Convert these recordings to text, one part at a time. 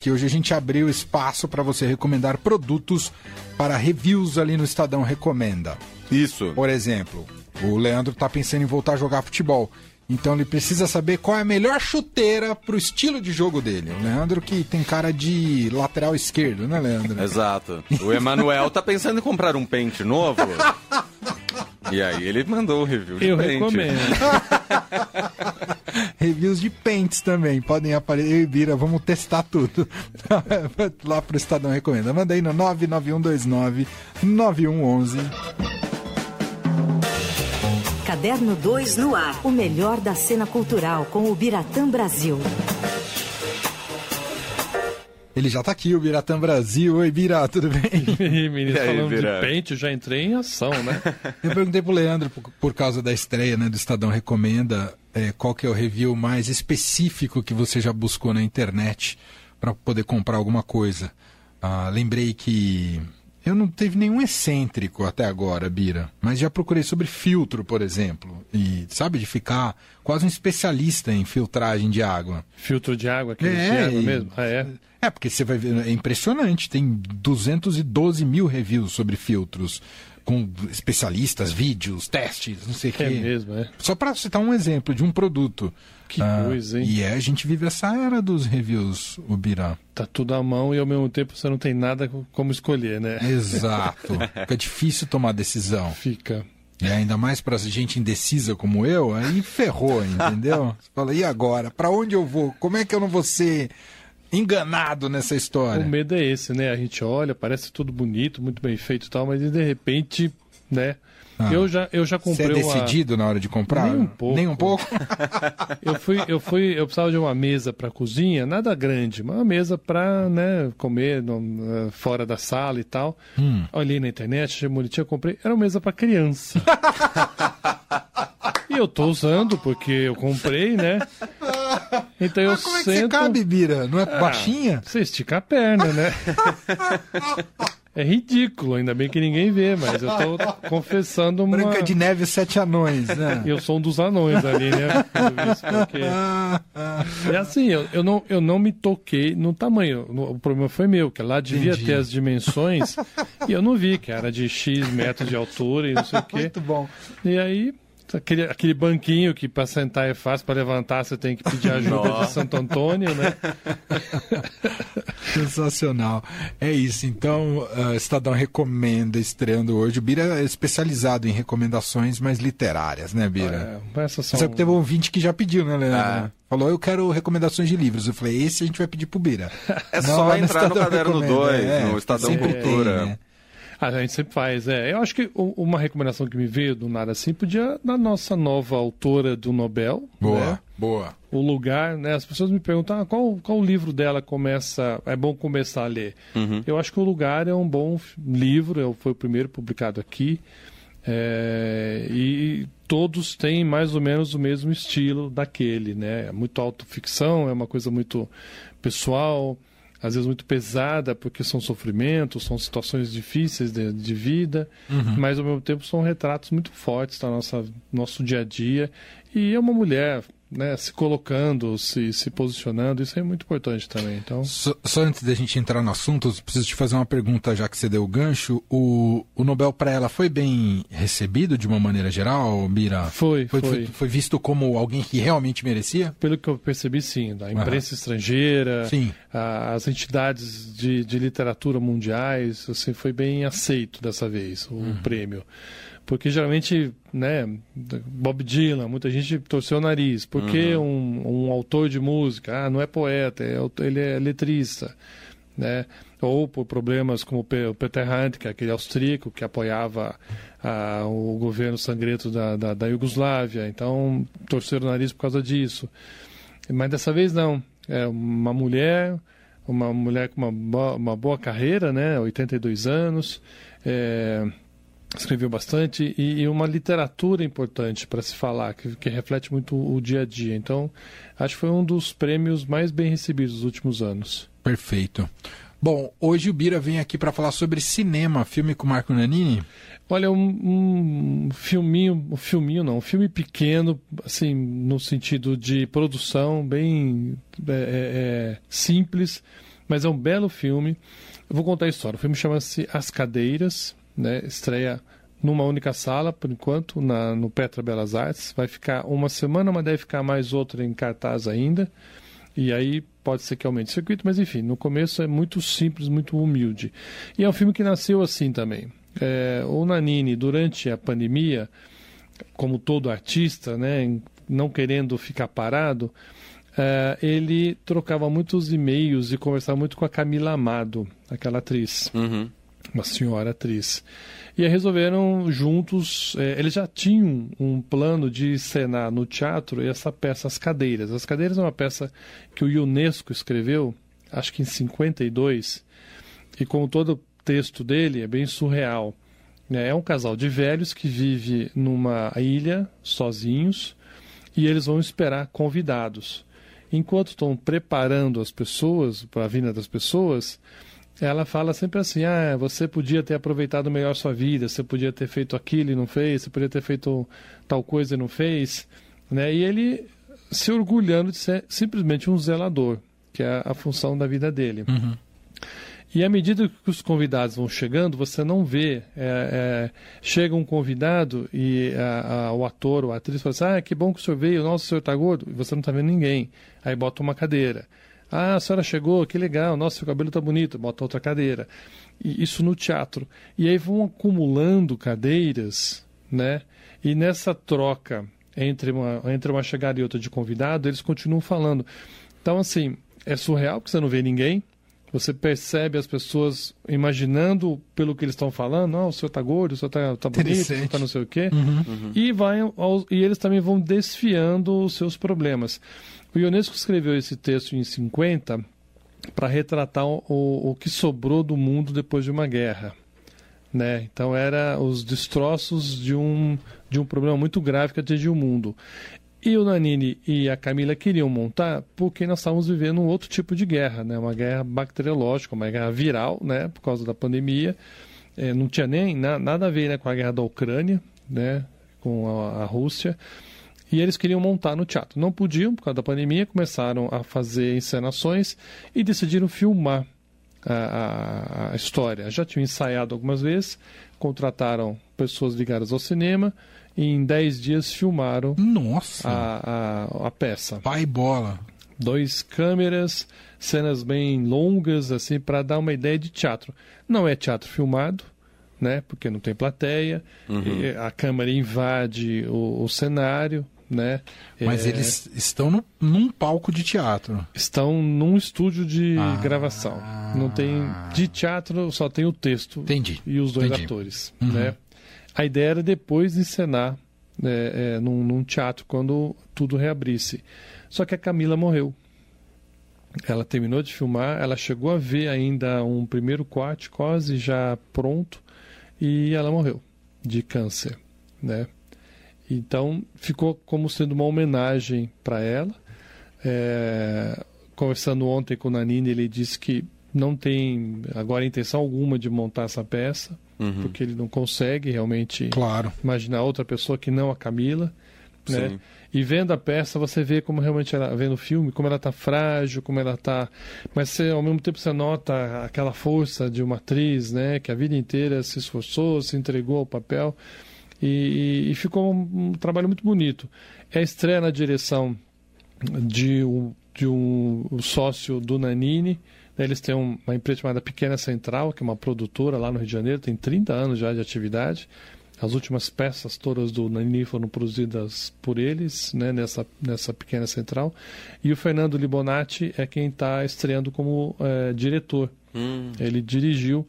que hoje a gente abriu espaço para você recomendar produtos para reviews ali no Estadão Recomenda. Isso. Por exemplo, o Leandro está pensando em voltar a jogar futebol. Então ele precisa saber qual é a melhor chuteira para o estilo de jogo dele. O Leandro que tem cara de lateral esquerdo, né, Leandro? Exato. O Emanuel tá pensando em comprar um pente novo. E aí ele mandou o review de Eu pente. recomendo. Reviews de pentes também. Podem aparecer. Eu e Bira, vamos testar tudo. Lá pro Estadão Recomenda. Manda aí no 99129 9111. Caderno 2 no ar. O melhor da cena cultural com o Biratã Brasil. Ele já tá aqui, o Biratã Brasil. Oi, Bira, tudo bem? E menino, E aí, falando Vira? de pente, eu já entrei em ação, né? Eu perguntei pro Leandro, por, por causa da estreia né, do Estadão Recomenda, é, qual que é o review mais específico que você já buscou na internet para poder comprar alguma coisa. Ah, lembrei que eu não teve nenhum excêntrico até agora, Bira, mas já procurei sobre filtro, por exemplo. E sabe, de ficar quase um especialista em filtragem de água. Filtro de água, aquele É, de água e- mesmo. Ah, é? É, porque você vai ver, é impressionante, tem 212 mil reviews sobre filtros, com especialistas, vídeos, testes, não sei o quê. É mesmo, é. Só para citar um exemplo de um produto. Que Ah, coisa, hein? E é, a gente vive essa era dos reviews, o Birá. Tá tudo à mão e ao mesmo tempo você não tem nada como escolher, né? Exato. Fica difícil tomar decisão. Fica. E ainda mais pra gente indecisa como eu, aí ferrou, entendeu? Você fala, e agora? Pra onde eu vou? Como é que eu não vou ser enganado nessa história? O medo é esse, né? A gente olha, parece tudo bonito, muito bem feito e tal, mas de repente, né? Ah. Eu já, eu já Você é comprei uma... decidido na hora de comprar? Nem um pouco. Nem um pouco? Eu fui, eu fui, eu precisava de uma mesa para cozinha, nada grande, mas uma mesa para, né, comer no- eh, fora da sala e tal. Hum. Olhei na internet, achei bonitinho, eu comprei. Era uma mesa para criança. e eu tô usando porque eu comprei, né? Então eu Mas como é que você sento. cabe, Bira? Não é Ah, baixinha? Você estica a perna, né? É ridículo, ainda bem que ninguém vê, mas eu tô confessando uma. Branca de Neve e Sete Anões, né? Eu sou um dos anões ali, né? Porque... Ah, ah. É assim, eu, eu, não, eu não me toquei no tamanho. O problema foi meu, que lá devia Entendi. ter as dimensões e eu não vi, que era de X metros de altura e não sei o quê. Muito bom. E aí, aquele, aquele banquinho que para sentar é fácil, para levantar você tem que pedir ajuda de Santo Antônio, né? Sensacional. É isso. Então, uh, Estadão recomenda, estreando hoje. O Bira é especializado em recomendações mais literárias, né, Bira? É, essas são... Você sabe que teve um ouvinte que já pediu, né, Leandro? Ah. Falou, eu quero recomendações de livros. Eu falei, esse a gente vai pedir pro Bira. É Não, só no entrar no Estadão Caderno Recomenda, 2, é, no Estadão Cultura. tem, né? A gente sempre faz, é. Eu acho que uma recomendação que me veio do nada assim podia da nossa nova autora do Nobel, Boa, né? boa. o lugar, né? As pessoas me perguntam ah, qual, qual livro dela começa, é bom começar a ler. Eu acho que o lugar é um bom livro, é- foi o primeiro publicado aqui. é, e todos têm mais ou menos o mesmo estilo daquele, né? É muito autoficção, é uma coisa muito pessoal, às vezes muito pesada, porque são sofrimentos, são situações difíceis de, de vida, mas ao mesmo tempo são retratos muito fortes da nossa nosso dia a dia. E é uma mulher né, se colocando, se, se posicionando, isso é muito importante também. Então, Só, só antes da gente entrar no assunto, eu preciso te fazer uma pergunta, já que você deu o gancho. O, o Nobel para ela foi bem recebido de uma maneira geral, Bira? Foi, foi. foi. foi visto como alguém que realmente merecia? pelo que eu percebi, sim, da imprensa estrangeira, Sim. a- as entidades de, de literatura mundiais, assim, foi bem aceito dessa vez o Uhum. prêmio. Porque geralmente, né, Bob Dylan, muita gente torceu o nariz. Por que Uhum. um, um autor de música? Ah, não é poeta, é ele é letrista. Né? Ou por problemas como o Pe- o Peter Handke, aquele austríaco que apoiava o governo sangrento da, da, da Iugoslávia. Então, torceram o nariz por causa disso. Mas dessa vez não. É uma mulher, uma mulher com uma boa, uma boa carreira, né? 82 anos, é, escreveu bastante e, e uma literatura importante para se falar, que, que reflete muito o dia a dia. Então, acho que foi um dos prêmios mais bem recebidos dos últimos anos. Perfeito. Bom, hoje o Bira vem aqui para falar sobre cinema, filme com Marco Nanini. Olha, um, um filminho, um filminho não, um filme pequeno, assim, no sentido de produção, bem é, é, é, simples, Mas é um belo filme. Eu vou contar a história. O filme chama-se As Cadeiras, né? estreia numa única sala, por enquanto, na, no Petra Belas Artes. Vai ficar uma semana, mas deve ficar mais outra em cartaz ainda. E aí pode ser que aumente o circuito, mas enfim, no começo é muito simples, muito humilde. E é um filme que nasceu assim também. É, o Nanini, durante a pandemia, como todo artista, né, não querendo ficar parado, é, ele trocava muitos e-mails e conversava muito com a Camila Amado, aquela atriz. Uhum. Uma senhora atriz. E aí resolveram juntos, é, eles já tinham um plano de cenar no teatro essa peça As Cadeiras. As Cadeiras é uma peça que o Unesco escreveu, acho que em 52, e como todo texto dele é bem surreal. É um casal de velhos que vive numa ilha sozinhos e eles vão esperar convidados. Enquanto estão preparando as pessoas para a vinda das pessoas, ela fala sempre assim: ah, você podia ter aproveitado melhor sua vida, você podia ter feito aquilo e não fez, você podia ter feito tal coisa e não fez. Né? E ele se orgulhando de ser simplesmente um zelador, que é a função da vida dele. Uhum. E à medida que os convidados vão chegando, você não vê. É, é, chega um convidado e a, a, o ator ou a atriz fala assim: Ah, que bom que o senhor veio, nossa, o senhor está gordo. E você não está vendo ninguém. Aí bota uma cadeira. Ah, a senhora chegou, que legal, nossa, seu cabelo está bonito, bota outra cadeira. E isso no teatro. E aí vão acumulando cadeiras, né? E nessa troca entre uma, entre uma chegada e outra de convidado, eles continuam falando. Então, assim, é surreal que você não vê ninguém. Você percebe as pessoas imaginando pelo que eles estão falando, não, o senhor está gordo, o senhor está tá bonito, o senhor está não sei o quê. Uhum. Uhum. E, vai, e eles também vão desfiando os seus problemas. O Ionesco escreveu esse texto em 50 para retratar o, o que sobrou do mundo depois de uma guerra. Né? Então era os destroços de um, de um problema muito grave que atingiu o mundo. E o Nanini e a Camila queriam montar porque nós estávamos vivendo um outro tipo de guerra, né? uma guerra bacteriológica, uma guerra viral, né? por causa da pandemia. É, não tinha nem na, nada a ver né, com a guerra da Ucrânia, né? com a, a Rússia. E eles queriam montar no teatro. Não podiam, por causa da pandemia, começaram a fazer encenações e decidiram filmar a, a, a história. Já tinham ensaiado algumas vezes, contrataram pessoas ligadas ao cinema e em 10 dias filmaram Nossa. A, a, a peça. Pai bola. Dois câmeras, cenas bem longas, assim, para dar uma ideia de teatro. Não é teatro filmado, né? Porque não tem plateia, Uhum. e a câmera invade o, o cenário, né? Mas É, eles estão no- num palco de teatro. estão num estúdio de Ah. gravação. Não tem de teatro, só tem o texto Entendi. e os dois Entendi. atores, Uhum. né? A ideia era depois encenar é, é, num, num teatro quando tudo reabrisse. Só que a Camila morreu. Ela terminou de filmar, ela chegou a ver ainda um primeiro corte quase já pronto e ela morreu de câncer, né? Então ficou como sendo uma homenagem para ela. É, conversando ontem com o Nanini, ele disse que não tem agora intenção alguma de montar essa peça, Uhum. porque ele não consegue realmente Claro. imaginar outra pessoa que não a Camila, né? Sim. E vendo a peça, você vê como realmente ela, vendo o filme, como ela tá frágil, como ela tá, mas você, ao mesmo tempo você nota aquela força de uma atriz, né, que a vida inteira se esforçou, se entregou ao papel e, e ficou um, um trabalho muito bonito. É a estreia na direção de um, de um sócio do Nanini. né, Eles têm um- uma empresa chamada Pequena Central, que é uma produtora lá no Rio de Janeiro, tem 30 anos já de atividade. As últimas peças todas do Nanini foram produzidas por eles, né, nessa, nessa pequena central. E o Fernando Libonati é quem está estreando como eh, diretor. Hum. Ele dirigiu.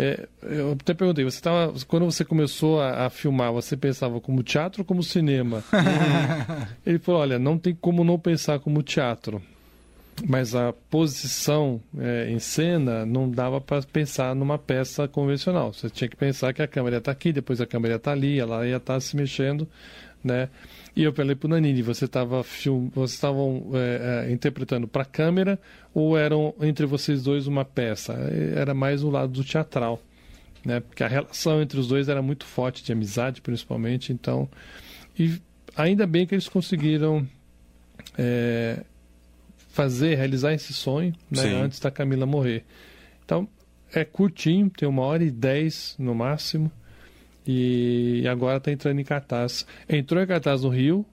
É, eu até perguntei, você tava, quando você começou a, a filmar, você pensava como teatro ou como cinema? Ele falou, olha, não tem como não pensar como teatro. Mas a posição é, em cena não dava para pensar numa peça convencional. Você tinha que pensar que a câmera ia estar aqui, depois a câmera ia estar ali, ela ia estar se mexendo, né? E eu falei para o Nanini, você estava film... vocês estavam é, é, interpretando para a câmera ou eram entre vocês dois uma peça? Era mais o lado do teatral, né? Porque a relação entre os dois era muito forte, de amizade principalmente. Então, e ainda bem que eles conseguiram é, fazer, realizar esse sonho né, antes da Camila morrer. Então, é curtinho, tem uma hora e dez no máximo. E agora está entrando em cartaz. Entrou em cartaz no Rio.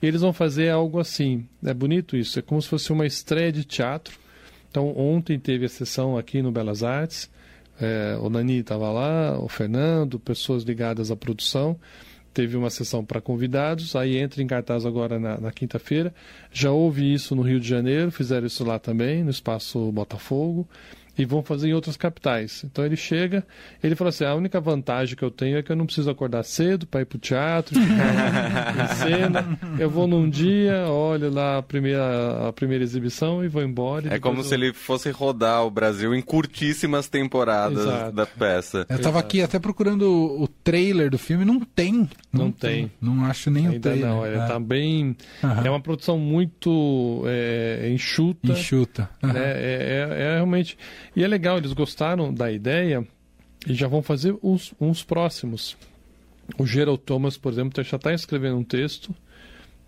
E eles vão fazer algo assim. É bonito isso. É como se fosse uma estreia de teatro. Então, ontem teve a sessão aqui no Belas Artes. É, o Nani estava lá, o Fernando, pessoas ligadas à produção. Teve uma sessão para convidados, aí entra em cartaz agora na, na quinta-feira. Já houve isso no Rio de Janeiro, fizeram isso lá também, no Espaço Botafogo e vão fazer em outras capitais. Então ele chega, ele fala assim: a única vantagem que eu tenho é que eu não preciso acordar cedo para ir para o teatro, ficar em cena. Eu vou num dia, olho lá a primeira, a primeira exibição e vou embora. e É como depois se eu- ele fosse rodar o Brasil em curtíssimas temporadas Exato. da peça. Eu tava aqui até procurando o, o trailer do filme, não tem. Não tem. Não acho nem o Ainda trailer. não, ele é. tá bem. Aham. É uma produção muito é, enxuta. Enxuta. Aham. né? É, é- é realmente. E é legal, eles gostaram da ideia e já vão fazer uns, uns próximos. O Gerald Thomas, por exemplo, já está escrevendo um texto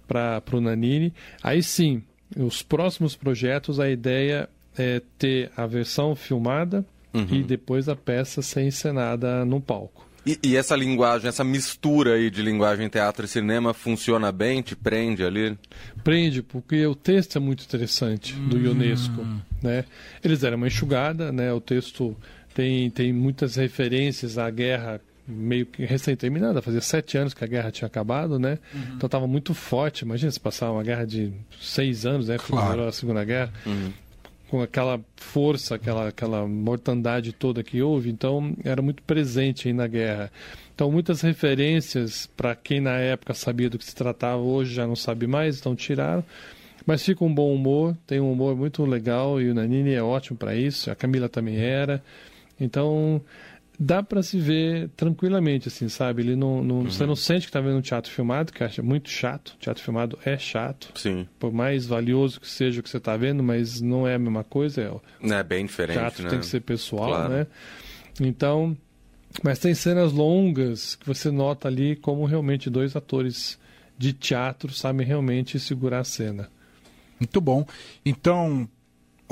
para o Nanini. Aí sim, os próximos projetos, a ideia é ter a versão filmada e depois a peça ser encenada no palco. E, e essa linguagem, essa mistura aí de linguagem teatro e cinema funciona bem? Te prende ali? Prende, porque o texto é muito interessante do Unesco. Né? Eles deram uma enxugada, né? o texto tem, tem muitas referências à guerra meio que recém-terminada, fazia sete anos que a guerra tinha acabado, né? Então estava muito forte. Imagina se passar uma guerra de seis anos, né? Claro. a Segunda Guerra. Com aquela força, aquela, aquela mortandade toda que houve, então era muito presente aí na guerra. Então, muitas referências para quem na época sabia do que se tratava, hoje já não sabe mais, então tiraram. Mas fica um bom humor, tem um humor muito legal e o Nanini é ótimo para isso, a Camila também era. Então, dá para se ver tranquilamente, assim, sabe? Ele não, não- Você não sente que está vendo um teatro filmado, que acha muito chato. Teatro filmado é chato, Sim. por mais valioso que seja o que você está vendo, mas não é a mesma coisa. É, É bem diferente, teatro né? tem que ser pessoal, Claro. né? Então, mas tem cenas longas que você nota ali como realmente dois atores de teatro sabem realmente segurar a cena. Muito bom. Então,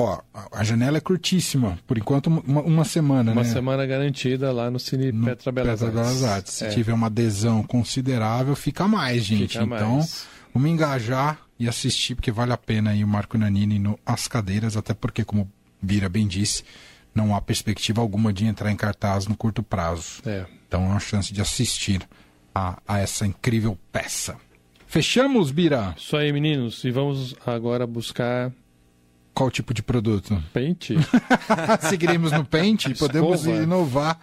ó, a- janela é curtíssima. Por enquanto, uma, uma semana, Uma né? semana garantida lá no Cine No Petra Belas Petra Artes. Belas Artes. Se É, tiver uma adesão considerável, fica mais, gente. Fica então, mais. vamos engajar e assistir, porque vale a pena aí o Marco Nanini no As Cadeiras, até porque, como Bira bem disse, não há perspectiva alguma de entrar em cartaz no curto prazo. é. Então, é uma chance de assistir a, a essa incrível peça. Fechamos, Bira? Isso aí, meninos. E vamos agora buscar Qual tipo de produto? pente. Seguiremos no pente e podemos Escova. inovar.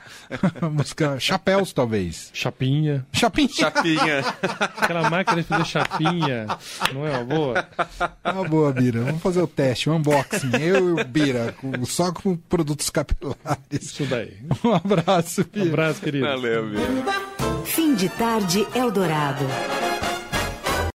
Buscar chapéus, talvez. chapinha. Chapinha. Chapinha. Aquela máquina de fazer chapinha. Não é uma boa? Ah, boa, Bira. Vamos fazer o teste, o unboxing. Eu e o Bira, com- só com produtos capilares. Isso daí. Um abraço, Um Bira. abraço, querido. Valeu, Bia. Fim de tarde Eldorado.